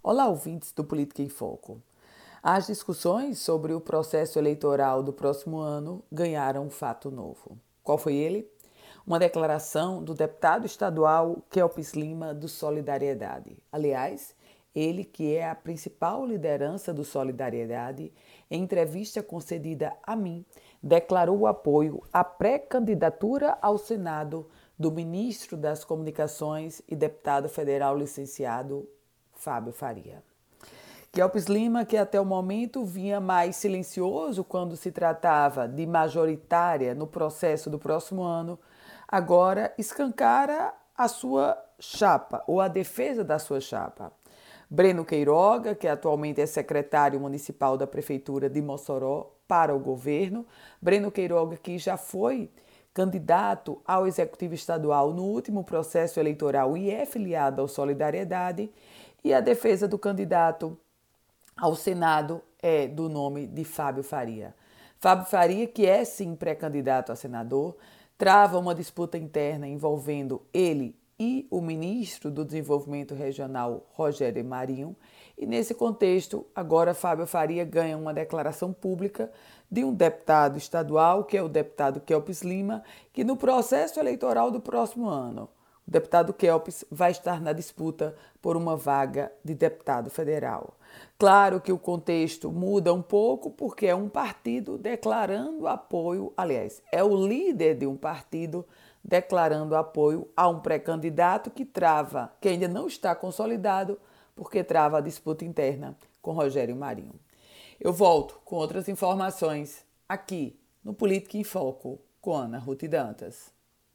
Olá, ouvintes do Política em Foco. As discussões sobre o processo eleitoral do próximo ano ganharam um fato novo. Qual foi ele? Uma declaração do deputado estadual Kelpis Lima do Solidariedade. Aliás, ele que é a principal liderança do Solidariedade, em entrevista concedida a mim, declarou o apoio à pré-candidatura ao Senado do ministro das Comunicações e deputado federal licenciado Fábio Faria. Kelps Lima, que até o momento vinha mais silencioso quando se tratava de majoritária no processo do próximo ano, agora escancara a sua chapa ou a defesa da sua chapa. Breno Queiroga, que atualmente é secretário municipal da Prefeitura de Mossoró para o governo, Breno Queiroga, que já foi candidato ao Executivo Estadual no último processo eleitoral e é filiado ao Solidariedade, e a defesa do candidato ao Senado é do nome de Fábio Faria. Fábio Faria, que é sim pré-candidato a senador, trava uma disputa interna envolvendo ele e o ministro do Desenvolvimento Regional, Rogério Marinho, e nesse contexto, agora Fábio Faria ganha uma declaração pública de um deputado estadual, que é o deputado Kelps Lima, que no processo eleitoral do próximo ano o deputado Kelps vai estar na disputa por uma vaga de deputado federal. Claro que o contexto muda um pouco porque é um partido declarando apoio, aliás, é o líder de um partido declarando apoio a um pré-candidato que trava, que ainda não está consolidado, porque trava a disputa interna com Rogério Marinho. Eu volto com outras informações aqui no Política em Foco com Ana Ruth Dantas.